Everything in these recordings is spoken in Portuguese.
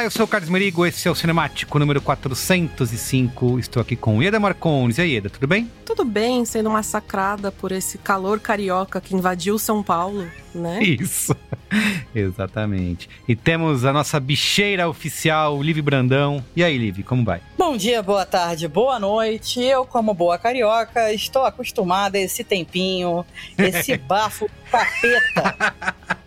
Olá, eu sou o Carlos Merigo, esse é o Cinemático número 405. Estou aqui com Ieda Marcones. E aí, Ieda, tudo bem? Tudo bem, sendo massacrada por esse calor carioca que invadiu São Paulo, né? Isso, exatamente. E temos a nossa bicheira oficial, Liv Brandão. E aí, Liv, como vai? Bom dia, boa tarde, boa noite. Eu, como boa carioca, estou acostumada a esse tempinho, esse bafo capeta.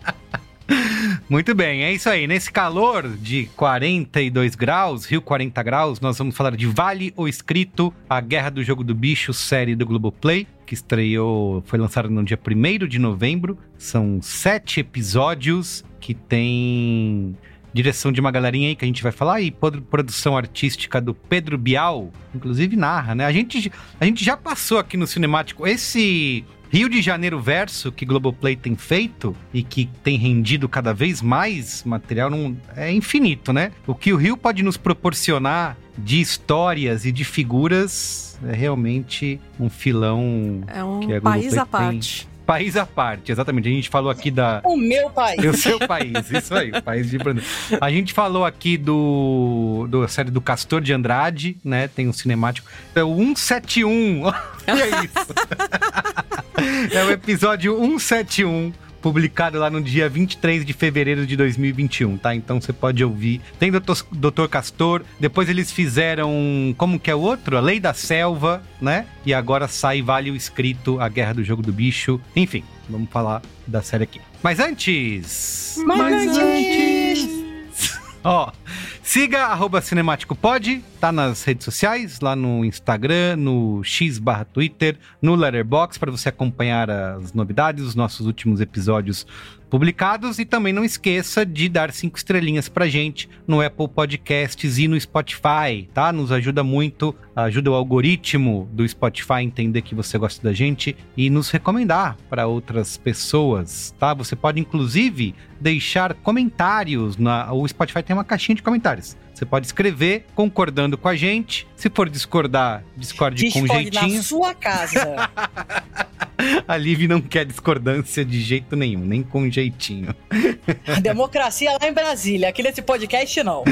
Muito bem, é isso aí. Nesse calor de 42 graus, Rio 40 graus, nós vamos falar de Vale o Escrito, a Guerra do Jogo do Bicho, série do Globoplay, que estreou, foi lançada no dia 1 de novembro. São sete episódios que tem direção de uma galerinha aí que a gente vai falar e produção artística do Pedro Bial, inclusive narra, né? A gente, a gente já passou aqui no Cinemático esse Rio de Janeiro Verso, que Globoplay tem feito e que tem rendido cada vez mais material, não, é infinito, né? O que o Rio pode nos proporcionar de histórias e de figuras é realmente um filão É um que a país à parte. tem. País à parte, exatamente. A gente falou aqui da. O meu país. O seu país, isso aí, o país de Brandão. A gente falou aqui do, do série do Castor de Andrade, né? Tem um cinemático. É o 171. Olha isso. É o episódio 171. Publicado lá no dia 23 de fevereiro de 2021, tá? Então você pode ouvir. Tem Doutor, Doutor Castor, depois eles fizeram. Como que é o outro? A Lei da Selva, né? E agora sai Vale o Escrito, A Guerra do Jogo do Bicho. Enfim, vamos falar da série aqui. Mas antes. Mas antes. Ó, siga arroba Cinemático Pod, tá nas redes sociais, lá no Instagram, no X barra Twitter, no Letterboxd, para você acompanhar as novidades, os nossos últimos episódios publicados. E também não esqueça de dar cinco estrelinhas pra gente no Apple Podcasts e no Spotify, tá? Nos ajuda muito, ajuda o algoritmo do Spotify a entender que você gosta da gente e nos recomendar para outras pessoas, tá? Você pode inclusive deixar comentários na o Spotify tem uma caixinha de comentários. Você pode escrever concordando com a gente. Se for discordar, discorde com Discorde jeitinho. na sua casa. A Liv não quer discordância de jeito nenhum, nem com jeitinho. A democracia lá em Brasília. Aqui nesse podcast, não.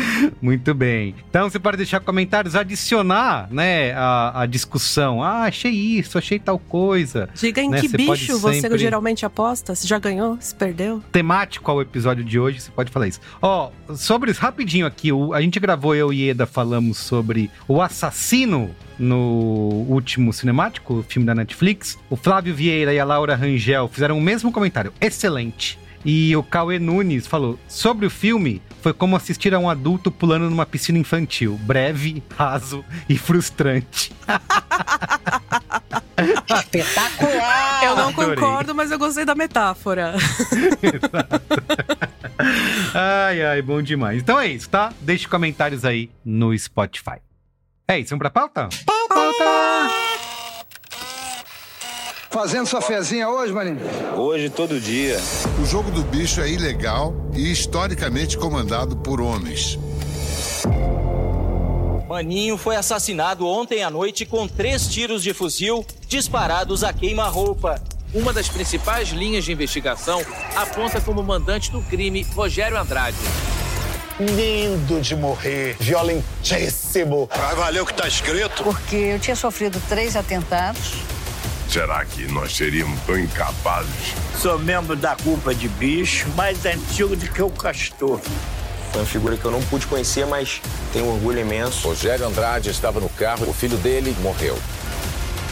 Muito bem. Então você pode deixar comentários, adicionar, né, a, a discussão. Ah, achei isso, achei tal coisa. Diga em Né, que você bicho você sempre- geralmente aposta. Se já ganhou, se perdeu. Temático ao episódio de hoje, você pode falar isso. Ó, sobre isso, rapidinho aqui, o- a gente gravou, eu e Eda falamos sobre o assassino no último cinemático, o filme da Netflix. O Flávio Vieira e a Laura Rangel fizeram o mesmo comentário. Excelente. E o Cauê Nunes falou: sobre o filme, foi como assistir a um adulto pulando numa piscina infantil. Breve, raso e frustrante. Espetacular! eu não adorei. concordo, mas eu gostei da metáfora. Ai, ai, bom demais. Então é isso, tá? Deixe comentários aí no Spotify. É isso, vamos pra pauta? Pauta! Fazendo sua fezinha hoje, maninho? Hoje, todo dia. O jogo do bicho é ilegal e historicamente comandado por homens. Maninho foi assassinado ontem à noite com três tiros de fuzil disparados a queima-roupa. Uma das principais linhas de investigação aponta como mandante do crime Rogério Andrade. Lindo de morrer, violentíssimo. Vai valer o que tá escrito? Porque eu tinha sofrido três atentados. Será que nós seríamos tão incapazes? Sou membro da culpa de bicho, mais antigo do que o castor. Foi uma figura que eu não pude conhecer, mas tenho um orgulho imenso. Rogério Andrade estava no carro, o filho dele morreu.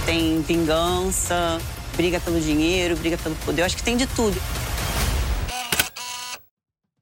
Tem vingança, briga pelo dinheiro, briga pelo poder. Eu acho que tem de tudo.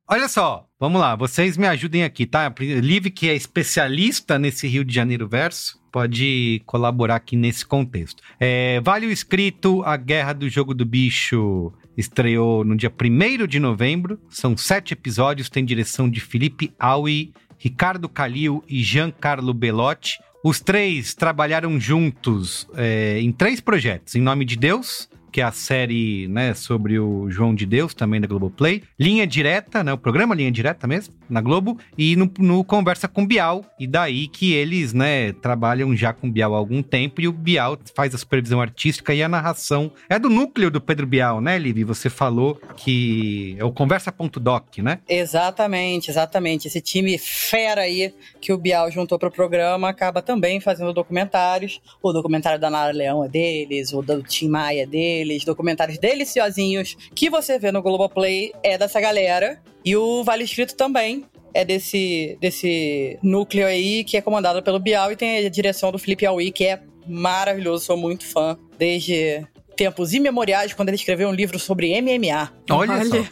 Olha só, vamos lá, vocês me ajudem aqui, tá? Liv, que é especialista nesse Rio de Janeiro verso, pode colaborar aqui nesse contexto. É, vale o escrito, a Guerra do Jogo do Bicho estreou no dia 1 de novembro, são sete episódios, tem direção de Felipe Aui, Ricardo Calil e Giancarlo Belotti. Os três trabalharam juntos é, em três projetos, Em Nome de Deus, que é a série né, sobre o João de Deus, também da Globoplay. Linha Direta, né, o programa Linha Direta mesmo, na Globo. E no, no Conversa com Bial. E daí que eles né, trabalham já com Bial há algum tempo. E o Bial faz a supervisão artística e a narração. É do núcleo do Pedro Bial, né, Livi? Você falou que é o Conversa.doc, né? Exatamente, exatamente. Esse time fera aí que o Bial juntou pro programa acaba também fazendo documentários. O documentário da Nara Leão é deles, o do Tim Maia é deles, documentários deliciosinhos que você vê no Globoplay é dessa galera. E o Vale Escrito também é desse, desse núcleo aí que é comandado pelo Bial e tem a direção do Felipe Aui, que é maravilhoso, sou muito fã. Desde tempos imemoriais, quando ele escreveu um livro sobre MMA. Olha, só.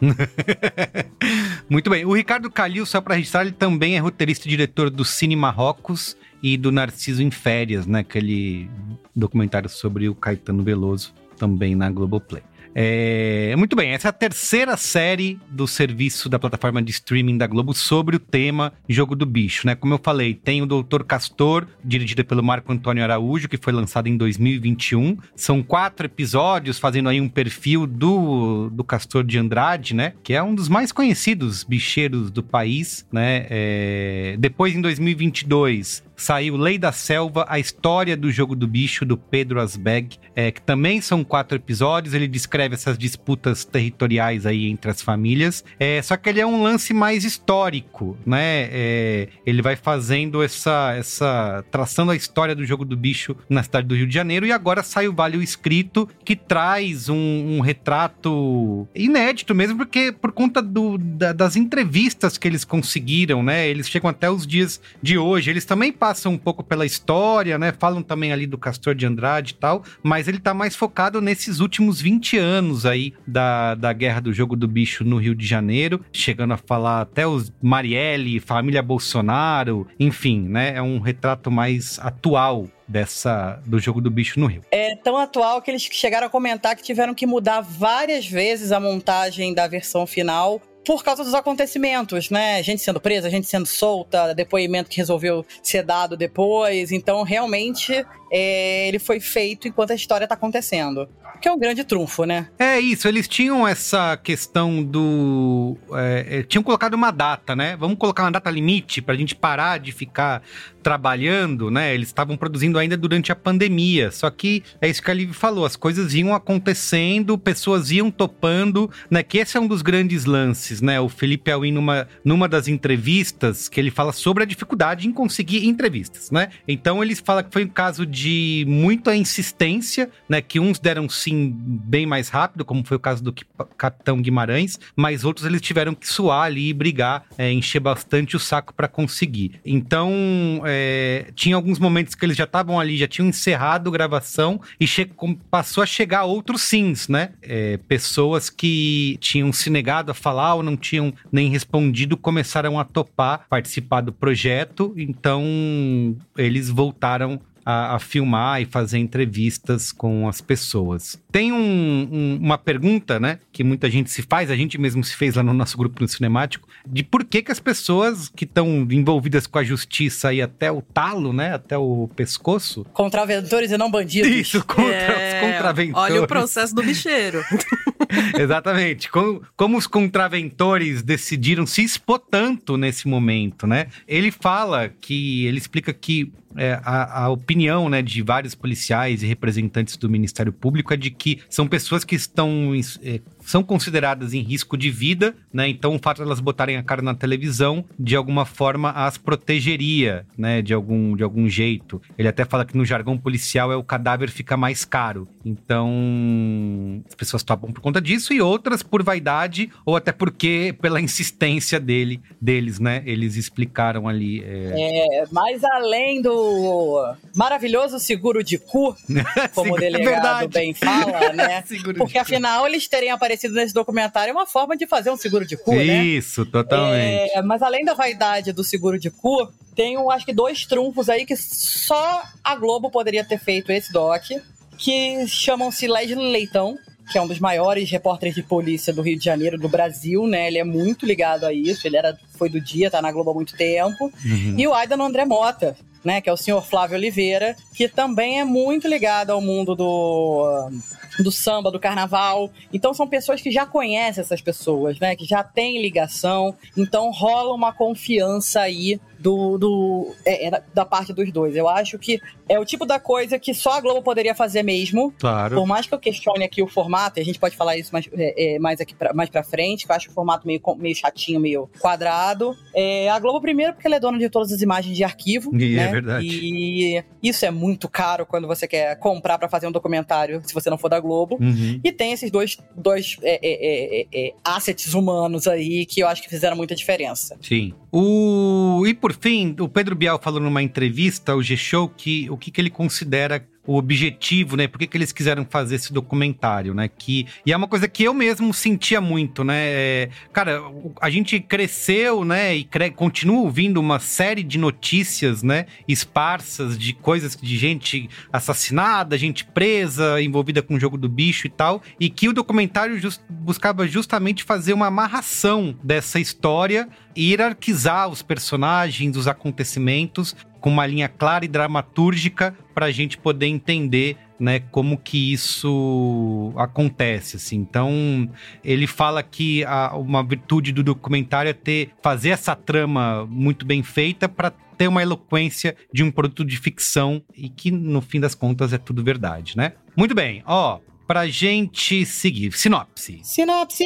Muito bem. O Ricardo Calil, só para registrar, ele também é roteirista e diretor do Cine Marrocos e do Narciso em Férias, né? Aquele documentário sobre o Caetano Veloso, também na Globoplay. É, muito bem, essa é a terceira série do serviço da plataforma de streaming da Globo sobre o tema Jogo do Bicho, né? Como eu falei, tem o Doutor Castor, dirigido pelo Marco Antônio Araújo, que foi lançado em 2021. São quatro episódios, fazendo aí um perfil do, do Castor de Andrade, né? Que é um dos mais conhecidos bicheiros do país, né? É, depois, em 2022, saiu Lei da Selva, a história do jogo do bicho, do Pedro Asbeg, é, que também são quatro episódios. Ele descreve essas disputas territoriais aí entre as famílias. É, só que ele é um lance mais histórico, né? É, ele vai fazendo essa, essa. traçando a história do jogo do bicho na cidade do Rio de Janeiro. E agora sai o Vale o Escrito, que traz um, um retrato inédito mesmo, porque por conta do, da- das entrevistas que eles conseguiram, né? Eles chegam até os dias de hoje. Eles também passam um pouco pela história, né? Falam também ali do Castor de Andrade e tal, mas ele tá mais focado nesses últimos 20 anos aí da, da guerra do jogo do bicho no Rio de Janeiro, chegando a falar até os Marielle, família Bolsonaro, enfim, né? É um retrato mais atual dessa do jogo do bicho no Rio. É tão atual que eles chegaram a comentar que tiveram que mudar várias vezes a montagem da versão final por causa dos acontecimentos, né? Gente sendo presa, gente sendo solta, depoimento que resolveu ser dado depois. Então, realmente, é, ele foi feito enquanto a história tá acontecendo. Que é um grande trunfo, né? É isso, eles tinham essa questão do. É, tinham colocado uma data, né? Vamos colocar uma data limite pra gente parar de ficar trabalhando, né? Eles estavam produzindo ainda durante a pandemia. Só que é isso que a Liv falou, as coisas iam acontecendo, pessoas iam topando, né? Que esse é um dos grandes lances, né? O Felipe Alwin, numa, numa das entrevistas, que ele fala sobre a dificuldade em conseguir entrevistas, né? Então ele fala que foi um caso de muita insistência, né? Que uns deram sim bem mais rápido, como foi o caso do Capitão Guimarães, mas outros eles tiveram que suar ali e brigar, é, encher bastante o saco para conseguir. Então, é, tinha alguns momentos que eles já estavam ali, já tinham encerrado a gravação e passou a chegar outros sims, né? É, pessoas que tinham se negado a falar não tinham nem respondido começaram a topar participar do projeto, então eles voltaram a, a, filmar e fazer entrevistas com as pessoas. Tem um, um, uma pergunta, né, que muita gente se faz, a gente mesmo se fez lá no nosso grupo no Cinemático, de por que que as pessoas que estão envolvidas com a justiça aí até o talo, né, até o pescoço... Contraventores e não bandidos. Isso, contra é, os contraventores. Olha o processo do bicheiro. Exatamente. Como, como os contraventores decidiram se expor tanto nesse momento, né? Ele fala que, ele explica que é, a, a, opinião né, de vários policiais e representantes do Ministério Público é de que são pessoas que estão é, são consideradas em risco de vida, né? Então o fato de elas botarem a cara na televisão de alguma forma as protegeria, né? De algum, de algum jeito. Ele até fala que no jargão policial é o cadáver fica mais caro. Então as pessoas topam por conta disso e outras por vaidade ou até porque pela insistência dele, deles, né? Eles explicaram ali. É, é mais além do maravilhoso seguro de cu, como o é delegado bem fala, né? porque afinal eles terem aparecido aparecido nesse documentário é uma forma de fazer um seguro de cu, né? Isso, totalmente. É, mas além da vaidade do seguro de cu, tem, acho que, dois trunfos aí que só a Globo poderia ter feito esse doc, que chamam-se Leslie Leitão, que é um dos maiores repórteres de polícia do Rio de Janeiro, do Brasil, né? Ele é muito ligado a isso, ele era, foi do dia, tá na Globo há muito tempo. Uhum. E o Aidan André Mota, né? Que é o senhor Flávio Oliveira, que também é muito ligado ao mundo do do samba, do carnaval. Então são pessoas que já conhecem essas pessoas, né? Que já têm ligação. Então rola uma confiança aí do, do é, é, da parte dos dois. Eu acho que é o tipo da coisa que só a Globo poderia fazer mesmo. Claro. Por mais que eu questione aqui o formato, e a gente pode falar isso mais, é, é, mais aqui pra, mais pra frente, que eu acho o formato meio, meio chatinho, meio quadrado. É, a Globo, primeiro, porque ela é dona de todas as imagens de arquivo. E é né? é verdade. E isso é muito caro quando você quer comprar para fazer um documentário, se você não for da Globo. Uhum. E tem esses dois, dois assets humanos aí que eu acho que fizeram muita diferença. Sim. O... E por fim, o Pedro Bial falou numa entrevista ao G-Show que o que, que ele considera o objetivo, né? Por que, que eles quiseram fazer esse documentário, né? Que, e é uma coisa que eu mesmo sentia muito, né? É, cara, a gente cresceu, né? E cre continua ouvindo uma série de notícias, né? Esparsas de coisas de gente assassinada, gente presa, envolvida com o jogo do bicho e tal. E que o documentário just, buscava justamente fazer uma amarração dessa história e hierarquizar os personagens, os acontecimentos com uma linha clara e dramatúrgica para a gente poder entender né, como que isso acontece, assim. Então, ele fala que a, uma virtude do documentário é ter, fazer essa trama muito bem feita para ter uma eloquência de um produto de ficção e que, no fim das contas, é tudo verdade, né? Muito bem, ó, pra gente seguir. Sinopse. Sinopse!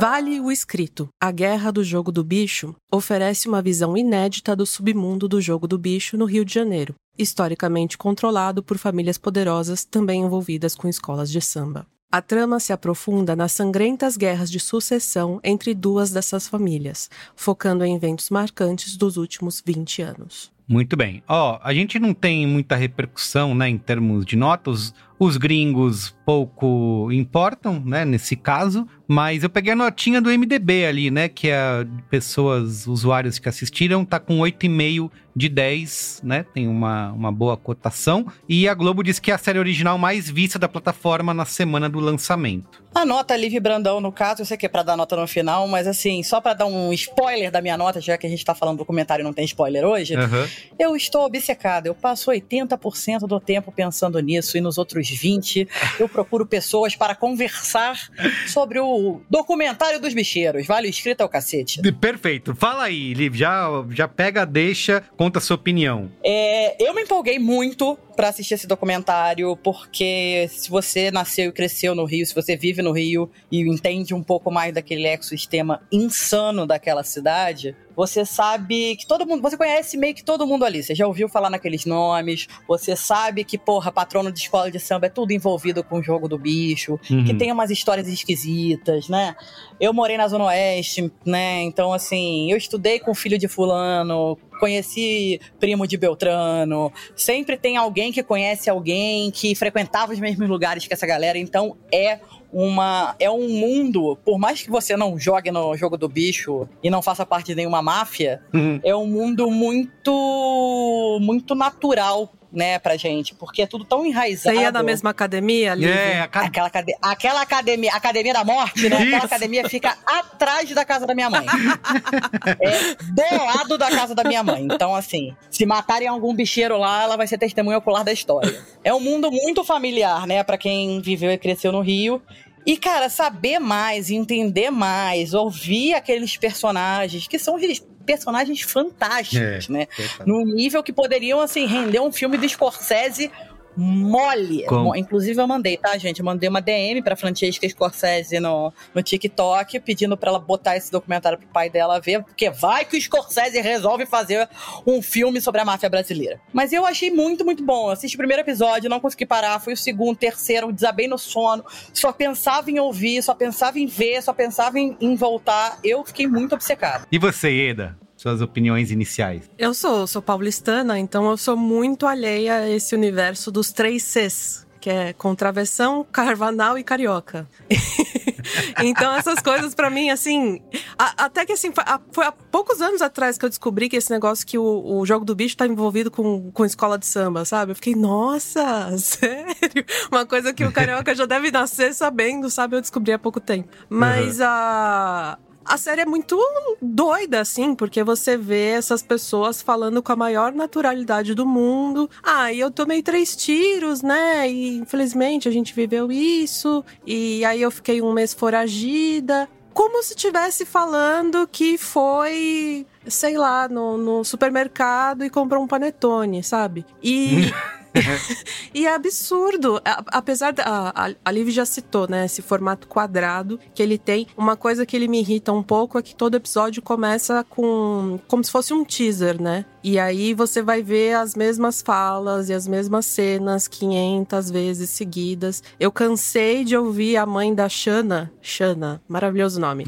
Vale o Escrito. A Guerra do Jogo do Bicho oferece uma visão inédita do submundo do jogo do bicho no Rio de Janeiro, historicamente controlado por famílias poderosas também envolvidas com escolas de samba. A trama se aprofunda nas sangrentas guerras de sucessão entre duas dessas famílias, focando em eventos marcantes dos últimos 20 anos. Muito bem. Ó, a gente não tem muita repercussão, né, em termos de notas Os gringos pouco importam, né, nesse caso, mas eu peguei a notinha do MDB ali, né, que é pessoas, usuários que assistiram, tá com 8,5 de 10, né, tem uma, uma boa cotação, e a Globo diz que é a série original mais vista da plataforma na semana do lançamento. A nota Liv Brandão, no caso, eu sei que é pra dar nota no final, mas assim, só pra dar um spoiler da minha nota, já que a gente tá falando do comentário e não tem spoiler hoje, Uhum. eu estou obcecada. Eu passo 80% do tempo pensando nisso e nos outros 20% eu procuro pessoas para conversar sobre o documentário dos bicheiros. Vale escrito ao cacete. Perfeito. Fala aí, Liv, já, já pega, deixa, conta a sua opinião. É, eu me empolguei muito pra assistir esse documentário, porque se você nasceu e cresceu no Rio, se você vive no Rio e entende um pouco mais daquele ecossistema insano daquela cidade, você sabe que todo mundo, você conhece meio que todo mundo ali. Você já ouviu falar naqueles nomes, você sabe que, porra, patrono de escola de samba é tudo envolvido com o jogo do bicho, Uhum. que tem umas histórias esquisitas, né? Eu morei na Zona Oeste, né? Então, assim, eu estudei com o filho de fulano, conheci primo de Beltrano. Sempre tem alguém que conhece alguém que frequentava os mesmos lugares que essa galera. Então, é uma é um mundo, por mais que você não jogue no jogo do bicho e não faça parte de nenhuma máfia, é um mundo muito muito natural, né, pra gente, porque é tudo tão enraizado. Você ia na mesma academia, Lívia? É, aquela, acade- aquela academia, academia da morte, né? Aquela academia fica atrás da casa da minha mãe. é do lado da casa da minha mãe. Então, assim, se matarem algum bicheiro lá, ela vai ser testemunha ocular da história. É um mundo muito familiar, né, Pra quem viveu e cresceu no Rio. E, cara, saber mais, entender mais, ouvir aqueles personagens, que são personagens fantásticos, É, né? Num nível que poderiam, assim, render um filme do Scorsese mole. Como? Inclusive, eu mandei, tá, gente? Eu mandei uma DM pra Francesca Scorsese no, no TikTok, pedindo pra ela botar esse documentário pro pai dela ver, porque vai que o Scorsese resolve fazer um filme sobre a máfia brasileira. Mas eu achei muito, muito bom. Eu assisti o primeiro episódio, não consegui parar, fui o segundo, terceiro, desabei no sono, só pensava em ouvir, só pensava em ver, só pensava em, em voltar. Eu fiquei muito obcecada. E você, Eda? Suas opiniões iniciais. Eu sou, sou paulistana, então eu sou muito alheia a esse universo dos três Cs, que é contraversão, carvanal e carioca. então essas coisas pra mim, assim, a- até que assim, a- foi há poucos anos atrás que eu descobri que esse negócio que o, o jogo do bicho tá envolvido com, com escola de samba, sabe? Eu fiquei, nossa, sério? Uma coisa que o carioca já deve nascer sabendo, sabe? Eu descobri há pouco tempo. Mas a a série é muito doida, assim, porque você vê essas pessoas falando com a maior naturalidade do mundo. Ah, e eu tomei três tiros, né? E infelizmente a gente viveu isso. E aí eu fiquei um mês foragida. Como se estivesse falando que foi, sei lá, no, no supermercado e comprou um panetone, sabe? E. E é absurdo. Apesar da. A, a- Liv já citou, né? Esse formato quadrado que ele tem. Uma coisa que ele me irrita um pouco é que todo episódio começa com. como se fosse um teaser, né? E aí você vai ver as mesmas falas e as mesmas cenas 500 vezes seguidas. Eu cansei de ouvir a mãe da Shana. Shana, maravilhoso nome.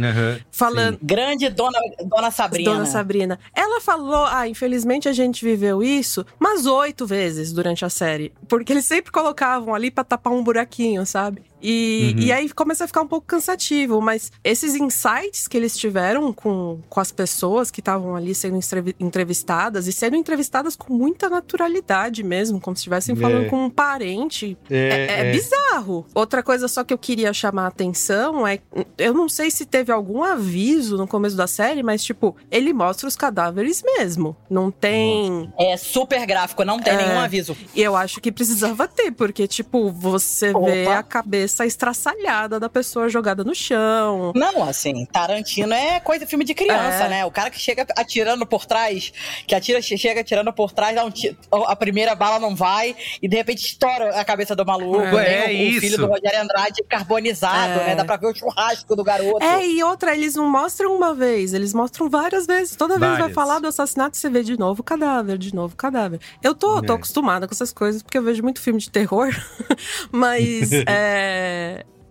Falando. Grande dona, dona Sabrina. Dona Sabrina. Ela falou: ah, infelizmente a gente viveu isso, mas oito vezes durante a série. Porque eles sempre colocavam ali pra tapar um buraquinho, sabe? E, Uhum. e aí começa a ficar um pouco cansativo, mas esses insights que eles tiveram com, com as pessoas que estavam ali sendo entrevi- entrevistadas e sendo entrevistadas com muita naturalidade mesmo, como se estivessem É. falando com um parente, É, é, é é. bizarro. Outra coisa só que eu queria chamar a atenção é. Eu não sei se teve algum aviso no começo da série, mas, tipo, ele mostra os cadáveres mesmo. Não tem. É super gráfico, não tem nenhum aviso. E eu acho que precisava ter, porque, tipo, você vê Opa. a cabeça estraçalhada da pessoa jogada no chão. Não, assim, Tarantino é coisa de filme de criança, É. né? O cara que chega atirando por trás, que atira, chega atirando por trás, dá um ti- a primeira bala não vai, e de repente estoura a cabeça do maluco. É. né? É o, o isso. filho do Rogério Andrade carbonizado, É. né? Dá pra ver o churrasco do garoto. É, e outra, eles não mostram uma vez, eles mostram várias vezes. Toda vez vai Várias. falar do assassinato, você vê de novo cadáver, de novo cadáver. Eu tô, tô É. acostumada com essas coisas, porque eu vejo muito filme de terror, mas é,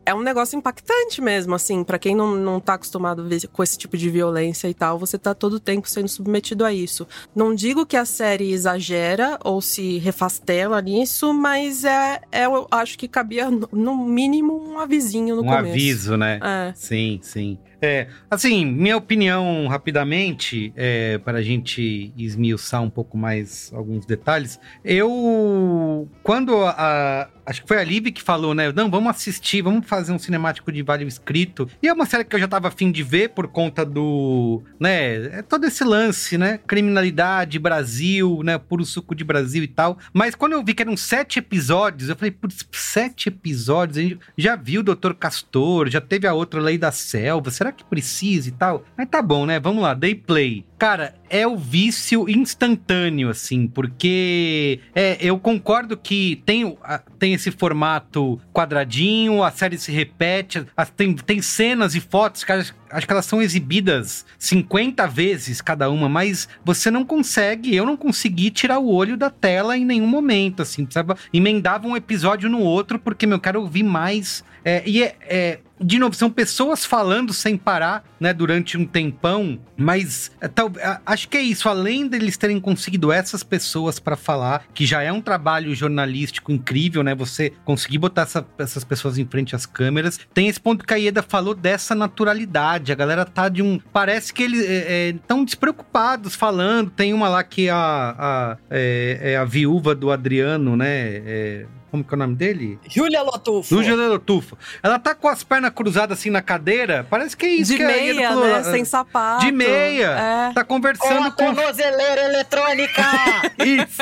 é um negócio impactante mesmo, assim, para quem não, não tá acostumado com esse tipo de violência e tal, você tá todo o tempo sendo submetido a isso. Não digo que a série exagera ou se refastela nisso, mas é, é eu acho que cabia, no mínimo, um avisinho no um começo. Um aviso, né? É. Sim, sim. É, assim, minha opinião rapidamente, é, para a gente esmiuçar um pouco mais alguns detalhes, eu, quando a, Acho que foi a Liv que falou, né? Não, vamos assistir, vamos fazer um cinemático de Vale Escrito. E é uma série que eu já tava afim de ver por conta do. né? É todo esse lance, né? Criminalidade, Brasil, né? Puro suco de Brasil e tal. Mas quando eu vi que eram sete episódios, eu falei, putz, sete episódios? A gente já viu o Doutor Castor, já teve a outra Lei da Selva, será que precisa e tal? Mas tá bom, né? Vamos lá, dei play. Cara, é o vício instantâneo, assim, porque é, eu concordo que tem, tem esse formato quadradinho, a série se repete, tem, tem cenas e fotos que acho, acho que elas são exibidas 50 vezes cada uma, mas você não consegue, eu não consegui tirar o olho da tela em nenhum momento, assim, precisava, emendava um episódio no outro, porque, meu, eu quero ouvir mais. É, e é, é de novo, são pessoas falando sem parar, né, durante um tempão, mas é, tal, acho que é isso, além deles terem conseguido essas pessoas para falar, que já é um trabalho jornalístico incrível, né, você conseguir botar essa, essas pessoas em frente às câmeras, tem esse ponto que a Ieda falou dessa naturalidade, a galera tá de um, parece que eles estão é, é, despreocupados falando, tem uma lá que a, a é, é, a viúva do Adriano, né, é, como que é o nome dele? Júlia Lotufo. Júlia Lotufo. Ela tá com as pernas cruzadas assim na cadeira. Parece que é isso de que meia, falou. né? Sem sapato. De meia. É. Tá conversando com a com. tornozeleira eletrônica. isso.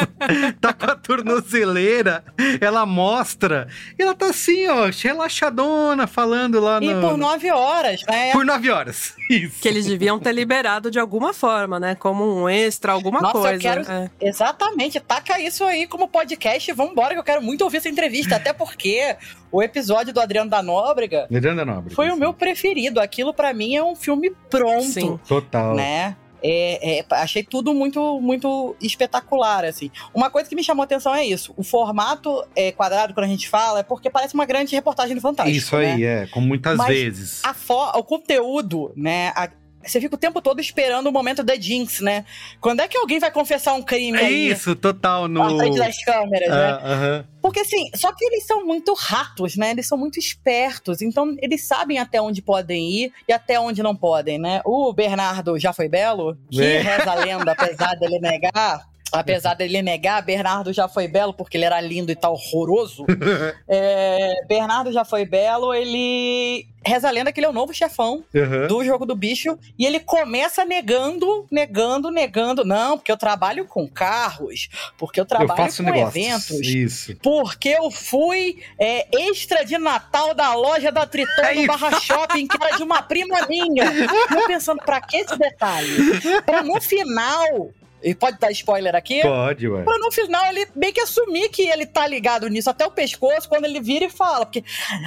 Tá com a tornozeleira. Ela mostra. E ela tá assim, ó, relaxadona, falando lá no. E por nove horas, né? Por nove horas. Isso. Que eles deviam ter liberado de alguma forma, né? Como um extra, alguma Nossa, coisa. Eu quero... é. Exatamente. Taca isso aí como podcast. Vambora, que eu quero muito ouvir essa entrevista, até porque o episódio do Adriano da Nóbrega, Adriano da Nóbrega foi sim. o meu preferido. Aquilo para mim é um filme pronto. Sim. Total. Né? É, é, achei tudo muito, muito espetacular, assim. Uma coisa que me chamou a atenção é isso. O formato é, quadrado, quando a gente fala, é porque parece uma grande reportagem do Fantástico. Isso aí, né? é, como muitas Mas vezes. A o conteúdo, né? A, você fica o tempo todo esperando o momento da Jinx, né? Quando é que alguém vai confessar um crime é aí? Isso, total, no... Na frente das câmeras, uh, né? Uh -huh. Porque assim, só que eles são muito ratos, né? Eles são muito espertos, então eles sabem até onde podem ir e até onde não podem, né? O Bernardo já foi belo, que é. reza a lenda, apesar dele negar, Apesar dele negar, Bernardo já foi belo porque ele era lindo e tal, horroroso. é, Bernardo já foi belo, ele reza a lenda que ele é o novo chefão uhum. do jogo do bicho. E ele começa negando, negando, negando. Não, porque eu trabalho com carros, porque eu trabalho eu com negócios. eventos. Isso. Porque eu fui é, extra de Natal da loja da Triton é no Barra Shopping, que era de uma prima minha. E eu pensando, pra que esse detalhe? Pra no final e pode dar spoiler aqui? Pode, ué. Pra no final ele meio que assumir que ele tá ligado nisso até o pescoço quando ele vira e fala. Porque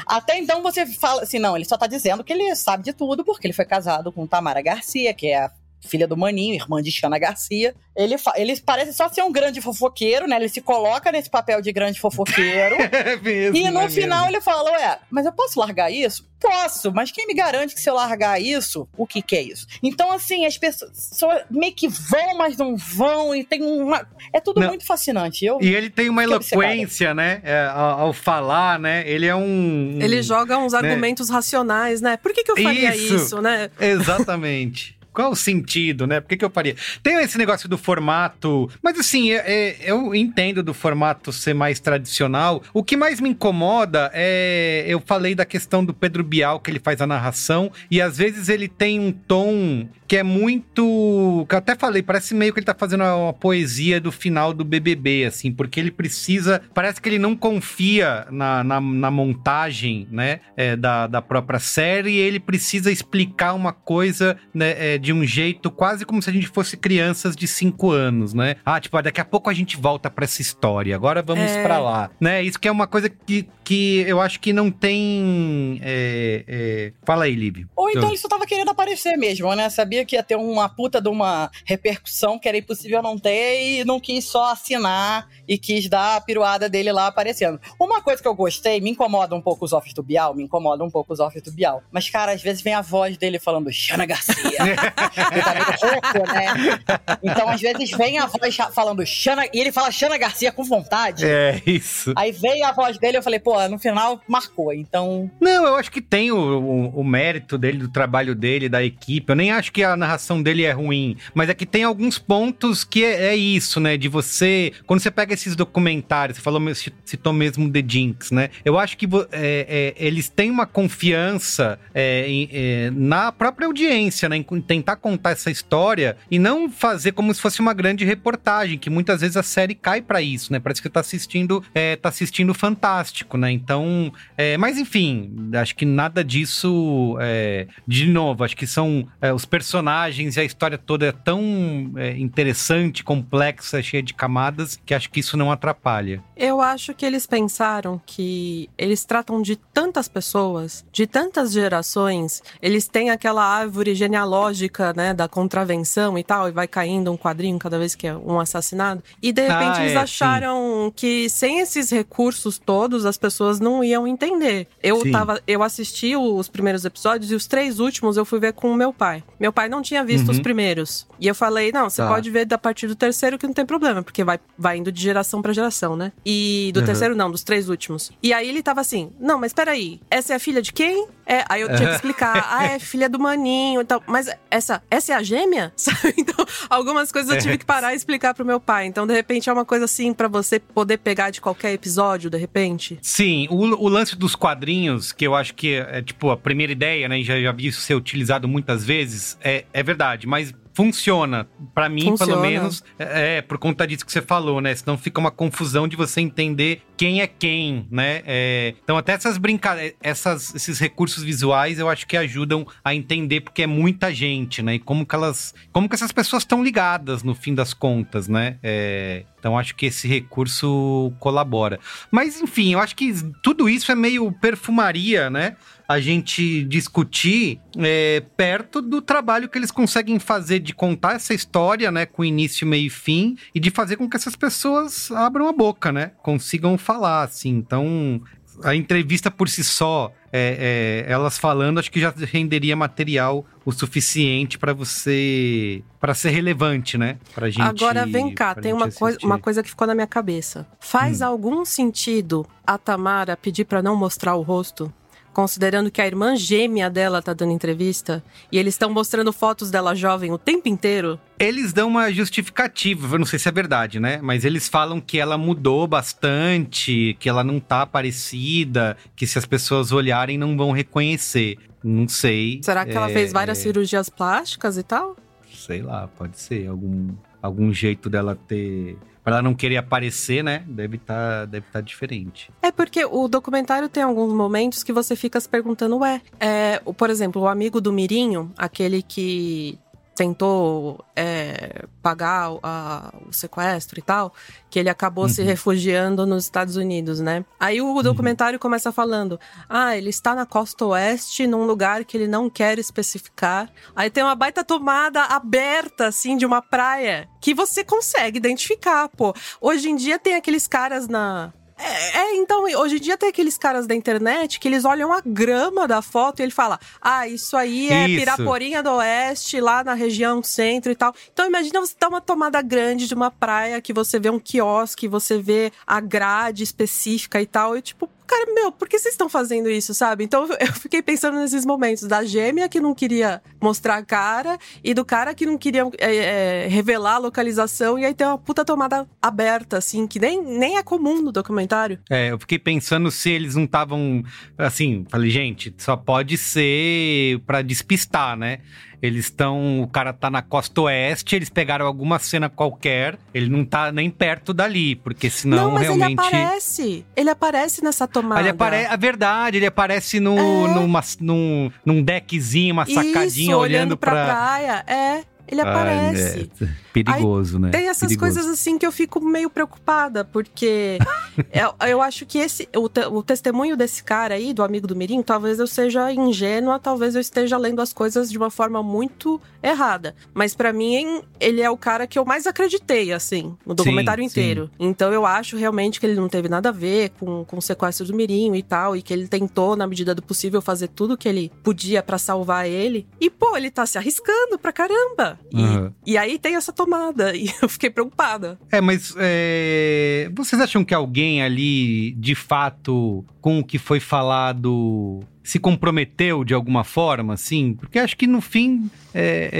até então você fala assim, não, ele só tá dizendo que ele sabe de tudo porque ele foi casado com Tamara Garcia, que é a filha do Maninho, irmã de Xana Garcia. Ele, ele parece só ser um grande fofoqueiro, né? Ele se coloca nesse papel de grande fofoqueiro. é mesmo, e no é final mesmo. ele fala, ué, mas eu posso largar isso? Posso, mas quem me garante que se eu largar isso, o que que é isso? Então, assim, as pessoas meio que vão, mas não vão, e tem uma... É tudo Não. muito fascinante. Eu E ele tem uma eloquência, né? é, ao, ao falar, né? Ele é um. Ele joga uns né? argumentos racionais, né? Por que, que eu faria Isso. isso, né? Exatamente. Qual o sentido, né? Por que, que eu faria? Tem esse negócio do formato. Mas assim, é- é- eu entendo do formato ser mais tradicional. O que mais me incomoda é. Eu falei da questão do Pedro Bial, que ele faz a narração, e às vezes ele tem um tom que é muito. Que eu até falei, parece meio que ele tá fazendo uma poesia do final do BBB, assim, porque ele precisa. Parece que ele não confia na, na, na montagem, né? é, da, da própria série, e ele precisa explicar uma coisa né, é, de um jeito quase como se a gente fosse crianças de 5 anos, né? Ah, tipo, daqui a pouco a gente volta para essa história, agora vamos É. pra lá, né? Isso que é uma coisa que, que eu acho que não tem. é, é, Fala aí, Liv. Ou então ele só tava querendo aparecer mesmo, né? Sabia que ia ter uma puta de uma repercussão que era impossível não ter e não quis só assinar e quis dar a piruada dele lá aparecendo. Uma coisa que eu gostei, me incomoda um pouco os offs do Bial, me incomoda um pouco os offs do Bial. Mas, cara, às vezes vem a voz dele falando Xana Garcia. ele tá meio rouco, né? Então, às vezes vem a voz falando Xana... E ele fala Xana Garcia com vontade. É, isso. Aí veio a voz dele e eu falei, pô, no final marcou, então... Não, eu acho que tem o, o- o mérito dele, do trabalho dele, da equipe. Eu nem acho que a narração dele é ruim, mas é que tem alguns pontos que é, é isso, né? De você. Quando você pega esses documentários, você falou, citou mesmo The Jinx, né? Eu acho que é, é, eles têm uma confiança é, é, na própria audiência, né? Tentar contar essa história e não fazer como se fosse uma grande reportagem, que muitas vezes a série cai pra isso, né? Parece que tá assistindo, é, tá assistindo Fantástico, né? Então, é, mas enfim, acho que nada disso, é, de novo, acho que são é, os personagens e a história toda é tão é, interessante, complexa, cheia de camadas, que acho que isso não atrapalha. Eu acho que eles pensaram que eles tratam de tantas pessoas, de tantas gerações, eles têm aquela árvore genealógica, né, da contravenção e tal, e vai caindo um quadrinho cada vez que é um assassinado. E de repente Ah, eles é, acharam que sem esses recursos todos as pessoas não iam entender. Eu Sim. tava, eu assisti os primeiros episódios e os três últimos eu fui ver com o meu pai. Meu pai não tinha visto Uhum. os primeiros. E eu falei: "Não, você Tá. pode ver da partir do terceiro que não tem problema, porque vai, vai indo de geração pra geração, né? E do Uhum. terceiro não, dos três últimos. E aí ele tava assim: "Não, mas peraí, essa é a filha de quem?" É, aí eu tinha que explicar: "Ah, é filha do maninho e tal". Mas essa, essa é a gêmea? Sabe? Então, algumas coisas eu tive que parar e explicar pro meu pai. Então, de repente é uma coisa assim pra você poder pegar de qualquer episódio, de repente. Sim, o, o lance dos quadrinhos, que eu acho que é, é, tipo a primeira ideia, né? Já, já vi isso ser utilizado muitas vezes, é, é verdade, mas funciona. Pra mim, Funciona. pelo menos, é, é por conta disso que você falou, né? Senão fica uma confusão de você entender quem é quem, né? É, então, até essas brincadeiras, esses recursos visuais, eu acho que ajudam a entender, porque é muita gente, né? E como que elas. Como que essas pessoas estão ligadas no fim das contas, né? É, então acho que esse recurso colabora. Mas enfim, eu acho que tudo isso é meio perfumaria, né? A gente discutir é, perto do trabalho que eles conseguem fazer de contar essa história, né? Com início, meio e fim, e de fazer com que essas pessoas abram a boca, né? Consigam falar, assim. Então, a entrevista por si só, é, é, elas falando, acho que já renderia material o suficiente pra você. para ser relevante, né? Pra gente. Agora vem cá, tem uma, coi assistir. uma coisa que ficou na minha cabeça. Faz Hum. algum sentido a Tamara pedir pra não mostrar o rosto? Considerando que a irmã gêmea dela tá dando entrevista e eles estão mostrando fotos dela jovem o tempo inteiro? Eles dão uma justificativa, eu não sei se é verdade, né? Mas eles falam que ela mudou bastante, que ela não tá parecida, que se as pessoas olharem não vão reconhecer. Não sei. Será que ela É, fez várias é, cirurgias plásticas e tal? Sei lá, pode ser. Algum, algum jeito dela ter. Pra ela não querer aparecer, né? Deve tá, deve tá diferente. É porque o documentário tem alguns momentos que você fica se perguntando, ué, é, por exemplo, o amigo do Mirinho, aquele que tentou é, pagar a- o sequestro e tal, que ele acabou se refugiando nos Estados Unidos, né? Aí o documentário começa falando: ah, ele está na costa oeste, num lugar que ele não quer especificar. Aí tem uma baita tomada aberta, assim, de uma praia, que você consegue identificar, pô. Hoje em dia tem aqueles caras na. É, é, então, hoje em dia tem aqueles caras da internet que eles olham a grama da foto e ele fala: Ah, isso aí é Isso. Piraporinha do Oeste, lá na região centro e tal. Então, imagina você dar uma tomada grande de uma praia que você vê um quiosque, você vê a grade específica e tal. E tipo, cara, meu, por que vocês estão fazendo isso, sabe? Então eu fiquei pensando nesses momentos da gêmea que não queria mostrar a cara e do cara que não queria é, é, revelar a localização e aí tem uma puta tomada aberta, assim, que nem, nem é comum no documentário. É, eu fiquei pensando se eles não estavam. Assim, falei, gente, só pode ser pra despistar, né? Eles estão. O cara tá na costa oeste, eles pegaram alguma cena qualquer, ele não tá nem perto dali, porque senão Não, mas realmente. ele aparece. Ele aparece nessa tomada. Ele apare... É verdade, ele aparece no, É. numa, num, num deckzinho, uma sacadinha, Isso, olhando pra, pra. praia. É, ele aparece. Perigoso, né? Tem essas Perigoso. coisas assim que eu fico meio preocupada, porque eu, eu acho que esse o, te- o testemunho desse cara aí, do amigo do Mirim, talvez eu seja ingênua, talvez eu esteja lendo as coisas de uma forma muito errada. Mas pra mim, ele é o cara que eu mais acreditei, assim, no documentário Sim, inteiro. Então eu acho realmente que ele não teve nada a ver com, com o sequestro do Mirim e tal, e que ele tentou, na medida do possível, fazer tudo que ele podia pra salvar ele. E, pô, ele tá se arriscando pra caramba. E, Aham. e aí tem essa tomada, e eu fiquei preocupada. É, mas é, vocês acham que alguém ali, de fato, com o que foi falado, se comprometeu de alguma forma, assim? Porque acho que no fim é,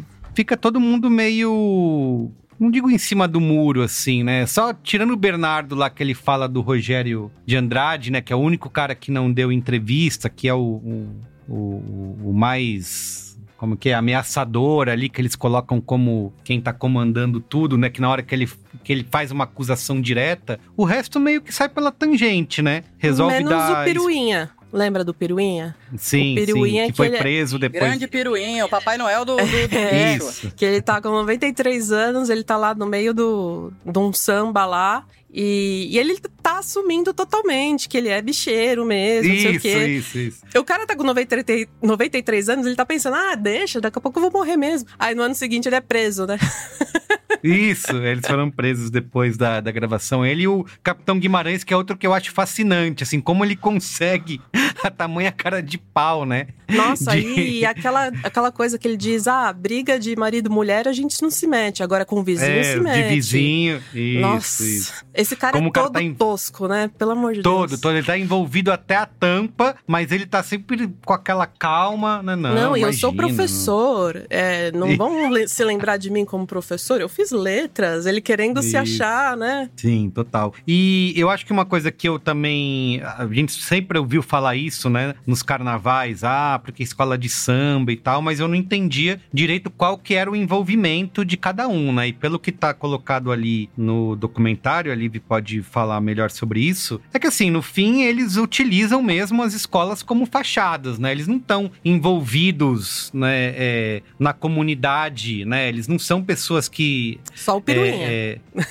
é, fica todo mundo meio. Não digo em cima do muro, assim, né? Só tirando o Bernardo lá, que ele fala do Rogério de Andrade, né? Que é o único cara que não deu entrevista, que é o, o, o- o mais como que é, ameaçador ali, que eles colocam como quem tá comandando tudo, né? Que na hora que ele, que ele faz uma acusação direta, o resto meio que sai pela tangente, né? Resolve Menos dar... o Piruinha. Lembra do Piruinha? Sim, o Piruinha sim, que que foi ele é- preso depois. Grande piruinha, o Papai Noel do, do, do É, que ele tá com 93 anos, ele tá lá no meio do, de um samba lá. E, e ele tá assumindo totalmente que ele é bicheiro mesmo, não sei o Isso, quê. isso, isso. O cara tá com 93, 93 anos, ele tá pensando, ah, deixa, daqui a pouco eu vou morrer mesmo. Aí no ano seguinte ele é preso, né? Isso, eles foram presos depois da, da gravação. Ele e o Capitão Guimarães, que é outro que eu acho fascinante, assim, como ele consegue a tamanha cara de pau, né? Nossa, De- e aquela, aquela coisa que ele diz, ah, briga de marido e mulher a gente não se mete, agora com o vizinho é, se mete. de vizinho. Isso, Nossa, isso. Esse cara Como é cara todo tá tosco, né? Pelo amor de Todo, Deus. todo. Ele tá envolvido até a tampa, mas ele tá sempre com aquela calma. Não, não, Não, e eu sou professor. é, não vão se lembrar de mim como professor. Eu fiz letras, ele querendo se achar, né? Sim, total. E eu acho que uma coisa que eu também. A gente sempre ouviu falar isso, né? Nos carnavais, ah, porque escola de samba e tal, mas eu não entendia direito qual que era o envolvimento de cada um, né? E pelo que tá colocado ali no documentário, a Liv pode falar melhor sobre isso, é que assim, no fim, eles utilizam mesmo as escolas como fachadas, né? Eles não estão envolvidos, né, é, na comunidade, né? Eles não são pessoas que Só o piruinha. é, é.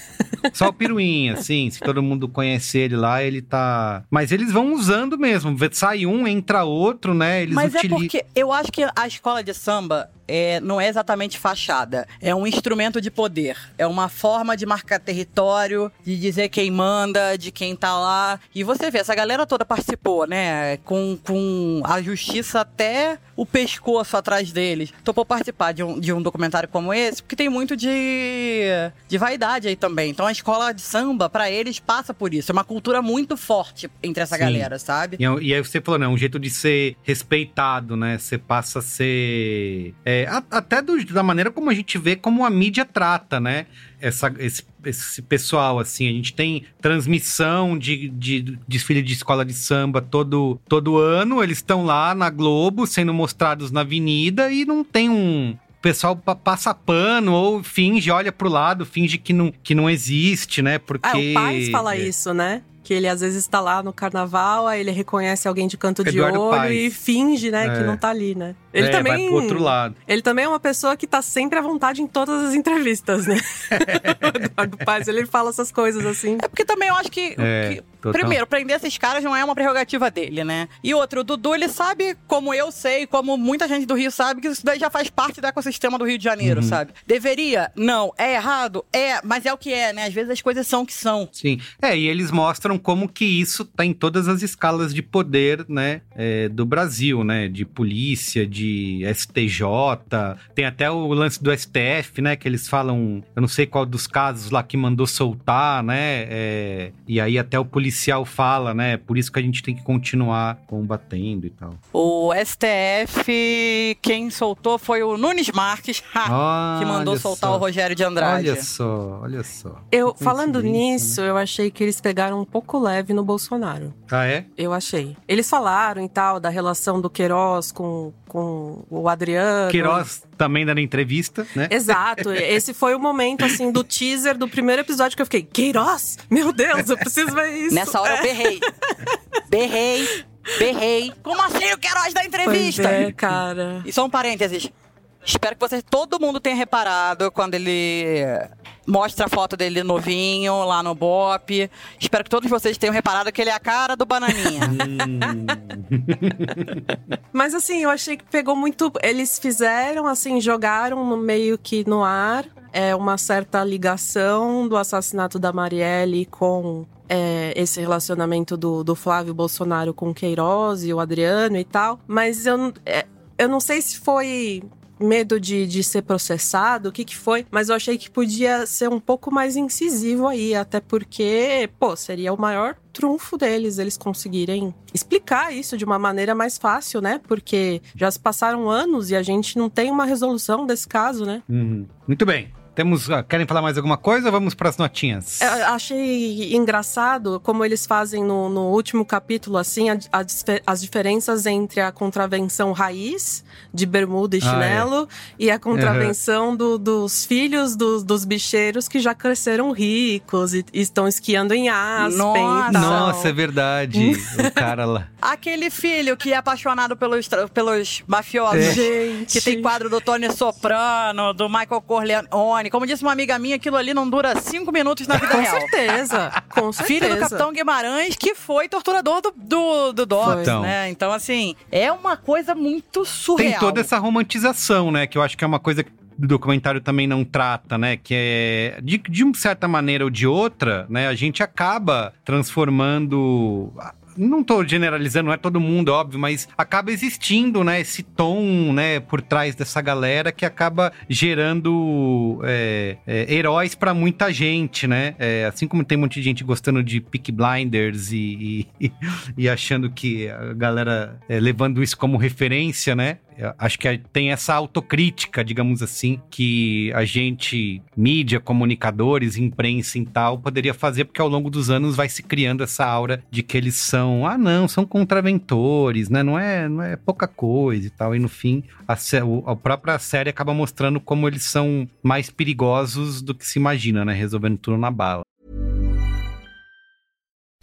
Só o Piruinha, sim. Se todo mundo conhece ele lá, ele tá. Mas eles vão usando mesmo. Sai um, entra outro, né? Eles Mas é utilizam. porque eu acho que a escola de samba é, não é exatamente fachada. É um instrumento de poder. É uma forma de marcar território, de dizer quem manda, de quem tá lá. E você vê, essa galera toda participou, né? Com, com a justiça até o pescoço atrás deles. Topou participar de um, de um documentário como esse, porque tem muito de, de vaidade aí também. Então a escola de samba, pra eles, passa por isso. É uma cultura muito forte entre essa Sim. galera, sabe? E, é- e aí você falou, né? Um jeito de ser respeitado, né? Você passa a ser. é, a- até do- da maneira como a gente vê como a mídia trata, né? Essa, esse, esse pessoal, assim. A gente tem transmissão de, de desfile de escola de samba todo, todo ano. Eles estão lá na Globo sendo mostrados na avenida e não tem um. O pessoal pa- passa pano ou finge, olha pro lado, finge que não, que não existe, né? Porque. Ah, o Paz fala isso, né? Que ele às vezes tá lá no carnaval, aí ele reconhece alguém de canto de Eduardo olho Paes. e finge, né, que É. não tá ali, né? Ele é, também. vai pro outro lado. Ele também é uma pessoa que tá sempre à vontade em todas as entrevistas, né? o Eduardo Paz, ele fala essas coisas assim. É porque também eu acho que. É, que- total. primeiro, prender esses caras não é uma prerrogativa dele, né? E outro, o Dudu, ele sabe, como eu sei, como muita gente do Rio sabe, que isso daí já faz parte do ecossistema do Rio de Janeiro, Uhum. sabe? Deveria? Não. É errado? É, mas é o que é, né? Às vezes as coisas são o que são. Sim. É, e eles mostram como que isso tá em todas as escalas de poder, né, é, do Brasil, né, de polícia, de STJ, tem até o lance do STF, né, que eles falam, eu não sei qual dos casos lá que mandou soltar, né, é, e aí até o policial policial fala, né? Por isso que a gente tem que continuar combatendo e tal. O STF, quem soltou foi o Nunes Marques, ha, que mandou soltar só. o Rogério de Andrade. Olha só, olha só. Eu, falando Coincidência, nisso, eu achei que eles pegaram um pouco leve no Bolsonaro. Ah, é? Eu achei. Eles falaram e tal da relação do Queiroz com, com o Adriano. Queiroz também dando entrevista, né? Exato. Esse foi o momento, assim, do teaser do primeiro episódio que eu fiquei, Queiroz? Meu Deus, eu preciso ver isso. Nessa hora eu É. berrei. berrei, berrei. Como assim o Queiroz da entrevista? Pois é, cara. E só um parênteses. Espero que vocês, todo mundo tenha reparado quando ele mostra a foto dele novinho lá no Bop. Espero que todos vocês tenham reparado que ele é a cara do Bananinha. Mas assim, eu achei que pegou muito. Eles fizeram, assim, jogaram no meio que no ar é, uma certa ligação do assassinato da Marielle com é, esse relacionamento do, do Flávio Bolsonaro com o Queiroz e o Adriano e tal. Mas eu, é, eu não sei se foi medo de, de ser processado, o que que foi, mas eu achei que podia ser um pouco mais incisivo aí, até porque, pô, seria o maior trunfo deles, eles conseguirem explicar isso de uma maneira mais fácil, né? Porque já se passaram anos e a gente não tem uma resolução desse caso, né? Uhum. Muito bem. Temos, ah, querem falar mais alguma coisa ou vamos para as notinhas? Eu achei engraçado como eles fazem no, no último capítulo, assim, a- a as diferenças entre a contravenção raiz, de bermuda e Ah, é. chinelo, e a contravenção do- dos filhos dos, dos bicheiros que já cresceram ricos e, e estão esquiando em Aspen. Nossa. Nossa, é verdade. o cara lá. Aquele filho que é apaixonado pelos, pelos mafiosos. É. Gente. Que tem quadro do Tony Soprano, do Michael Corleone. Como disse uma amiga minha, aquilo ali não dura cinco minutos na vida Com real. certeza, com certeza. Filho do Capitão Guimarães, que foi torturador do, do, do Dobbs, Então. né? Então, assim, é uma coisa muito surreal. Tem toda essa romantização, né? Que eu acho que é uma coisa que o documentário também não trata, né? Que é, de, de uma certa maneira ou de outra, né? A gente acaba transformando. Não tô generalizando, não é todo mundo, óbvio, mas acaba existindo, né, esse tom, né, por trás dessa galera que acaba gerando é, é, heróis pra muita gente, né? É, assim como tem um monte de gente gostando de Peak Blinders e, e, e achando que a galera é, levando isso como referência, né? Eu Acho que tem essa autocrítica, digamos assim, que a gente, mídia, comunicadores, imprensa e tal, poderia fazer, porque ao longo dos anos vai se criando essa aura de que eles são, ah, não, são contraventores, né? Não é, não é pouca coisa e tal. E no fim, a, a própria série acaba mostrando como eles são mais perigosos do que se imagina, né? Resolvendo tudo na bala.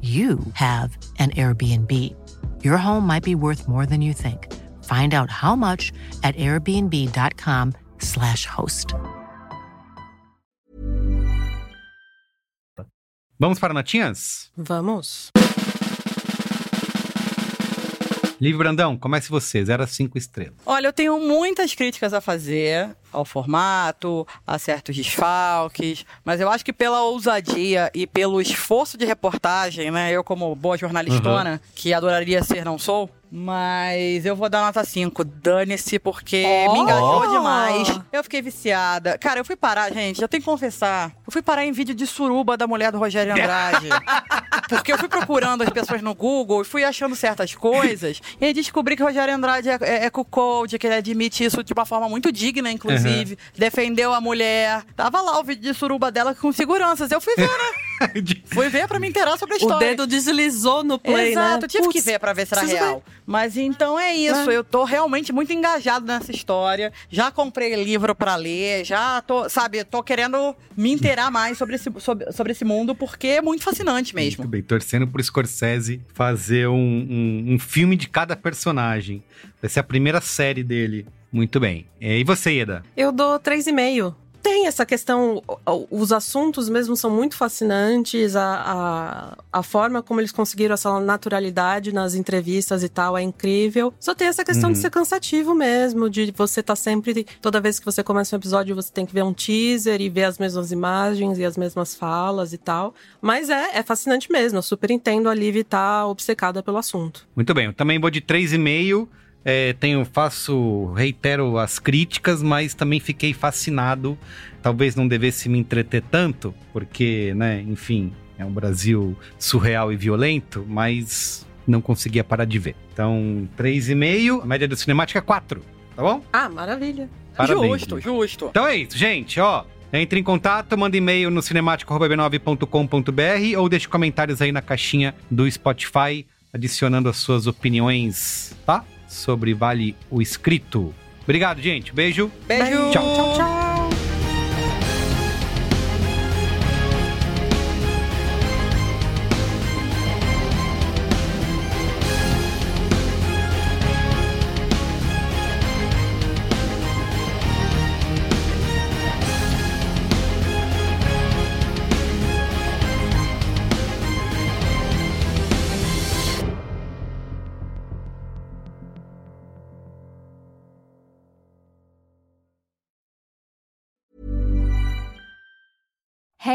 you have an Airbnb. Your home might be worth more than you think. Find out how much at airbnb.com/slash host. Vamos para notinhas? Vamos. Livre Brandão, comece você, 0 a 5 estrelas. Olha, eu tenho muitas críticas a fazer ao formato, a certos desfalques, mas eu acho que pela ousadia e pelo esforço de reportagem, né? Eu, como boa jornalistona, que adoraria ser, não sou, mas eu vou dar nota 5. Dane-se, porque Oh! me engajou demais. Eu fiquei viciada. Cara, eu fui parar, gente, eu tenho que confessar. Eu fui parar em vídeo de suruba da mulher do Rogério Andrade. Porque eu fui procurando as pessoas no Google e fui achando certas coisas. E aí descobri que o Rogério Andrade é, é, é cuckold, que ele admite isso de uma forma muito digna, inclusive. Defendeu a mulher. Tava lá o vídeo de suruba dela com seguranças. Eu fui ver, né? Fui ver pra me inteirar sobre a O história. dedo deslizou no play, Exato, né? eu tive que Putz, ver pra ver se era real. Mas então é isso, É. eu tô realmente muito engajado nessa história. Já comprei livro pra ler, já tô, sabe, tô querendo me inteirar mais sobre esse, sobre, sobre esse mundo, porque é muito fascinante mesmo. Muito bem, torcendo pro Scorsese fazer um, um, um filme de cada personagem. Vai ser a primeira série dele. Muito bem. E você, Ieda? Eu dou 3,5. Tem essa questão, os assuntos mesmo são muito fascinantes, a, a, a forma como eles conseguiram essa naturalidade nas entrevistas e tal é incrível. Só tem essa questão de Uhum. ser cansativo mesmo, de você tá sempre, toda vez que você começa um episódio, você tem que ver um teaser e ver as mesmas imagens e as mesmas falas e tal. Mas é, é fascinante mesmo, eu super entendo a Liv estar obcecada pelo assunto. Muito bem, eu também vou de 3,5. É, tenho, faço, reitero as críticas, mas também fiquei fascinado. Talvez não devesse me entreter tanto, porque, né, enfim, é um Brasil surreal e violento, mas não conseguia parar de ver. Então, 3,5, a média do cinemática é 4, tá bom? Ah, maravilha. Parabéns, justo, justo. Então é isso, gente, ó. Entre em contato, manda e-mail no cinemático.b9.com.br ou deixe comentários aí na caixinha do Spotify, adicionando as suas opiniões, tá? Sobre Vale o Escrito. Obrigado, gente. Beijo. Beijo. Tchau. Tchau, tchau.